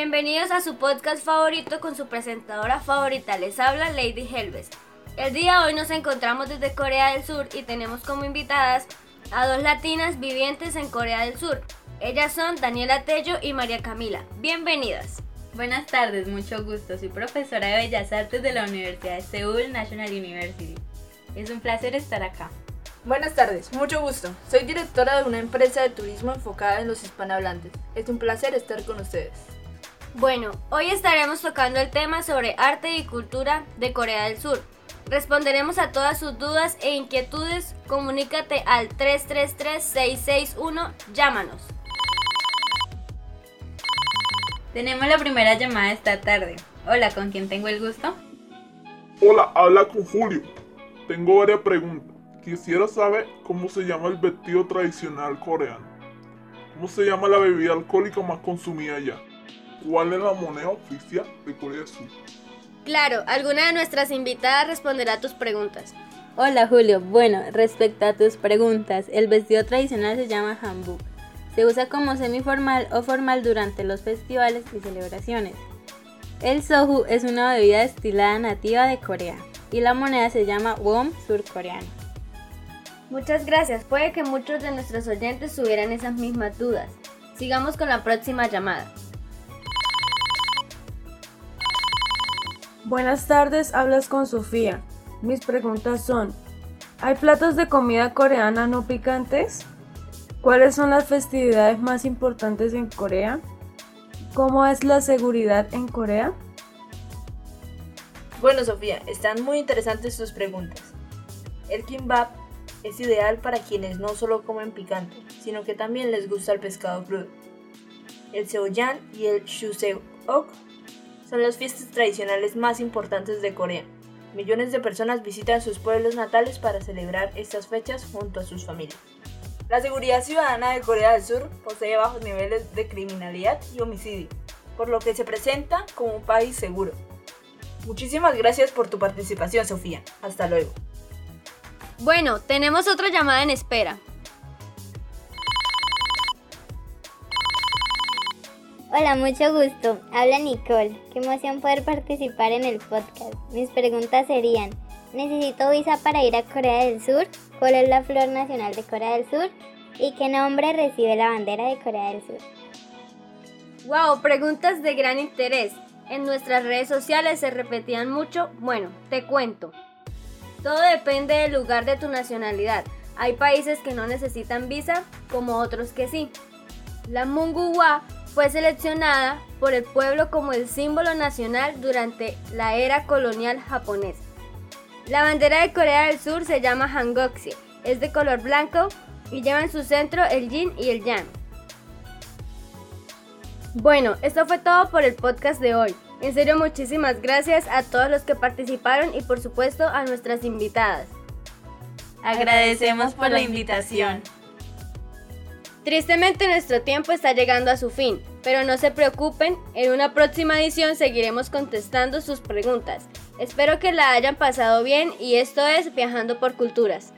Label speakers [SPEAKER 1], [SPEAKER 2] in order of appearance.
[SPEAKER 1] Bienvenidos a su podcast favorito con su presentadora favorita. Les habla Lady Helves. El día de hoy nos encontramos desde Corea del Sur y tenemos como invitadas a dos latinas vivientes en Corea del Sur. Ellas son Daniela Tello y María Camila. Bienvenidas.
[SPEAKER 2] Buenas tardes, mucho gusto. Soy profesora de Bellas Artes de la Universidad de Seúl National University. Es un placer estar acá.
[SPEAKER 3] Buenas tardes, mucho gusto. Soy directora de una empresa de turismo enfocada en los hispanohablantes. Es un placer estar con ustedes.
[SPEAKER 1] Bueno, hoy estaremos tocando el tema sobre arte y cultura de Corea del Sur. Responderemos a todas sus dudas e inquietudes. Comunícate al 333-661. Llámanos.
[SPEAKER 2] Tenemos la primera llamada esta tarde. Hola, ¿con quién tengo el gusto?
[SPEAKER 4] Hola, habla con Julio. Tengo varias preguntas. Quisiera saber cómo se llama el vestido tradicional coreano. ¿Cómo se llama la bebida alcohólica más consumida allá? ¿Cuál es la moneda oficial de Corea del Sur?
[SPEAKER 1] Claro, alguna de nuestras invitadas responderá a tus preguntas.
[SPEAKER 2] Hola Julio, bueno, respecto a tus preguntas, el vestido tradicional se llama hanbok. Se usa como semiformal o formal durante los festivales y celebraciones. El soju es una bebida destilada nativa de Corea y la moneda se llama won surcoreano.
[SPEAKER 1] Muchas gracias, puede que muchos de nuestros oyentes tuvieran esas mismas dudas. Sigamos con la próxima llamada.
[SPEAKER 5] Buenas tardes, hablas con Sofía. Mis preguntas son, ¿hay platos de comida coreana no picantes? ¿Cuáles son las festividades más importantes en Corea? ¿Cómo es la seguridad en Corea?
[SPEAKER 3] Bueno, Sofía, están muy interesantes tus preguntas. El kimbap es ideal para quienes no solo comen picante, sino que también les gusta el pescado crudo. El seoyan y el chuseok son las fiestas tradicionales más importantes de Corea. Millones de personas visitan sus pueblos natales para celebrar estas fechas junto a sus familias. La seguridad ciudadana de Corea del Sur posee bajos niveles de criminalidad y homicidio, por lo que se presenta como un país seguro. Muchísimas gracias por tu participación, Sofía. Hasta luego.
[SPEAKER 1] Bueno, tenemos otra llamada en espera.
[SPEAKER 6] Hola, mucho gusto. Habla Nicole. Qué emoción poder participar en el podcast. Mis preguntas serían, ¿necesito visa para ir a Corea del Sur? ¿Cuál es la flor nacional de Corea del Sur? ¿Y qué nombre recibe la bandera de Corea del Sur?
[SPEAKER 1] Wow, preguntas de gran interés. En nuestras redes sociales se repetían mucho. Bueno, te cuento. Todo depende del lugar de tu nacionalidad. Hay países que no necesitan visa, como otros que sí. La Munguwa fue seleccionada por el pueblo como el símbolo nacional durante la era colonial japonesa. La bandera de Corea del Sur se llama Hangokse, es de color blanco y lleva en su centro el yin y el yang. Bueno, esto fue todo por el podcast de hoy. En serio, muchísimas gracias a todos los que participaron y por supuesto a nuestras invitadas.
[SPEAKER 2] Agradecemos por la invitación.
[SPEAKER 1] Tristemente nuestro tiempo está llegando a su fin, pero no se preocupen, en una próxima edición seguiremos contestando sus preguntas. Espero que la hayan pasado bien y esto es Viajando por Culturas.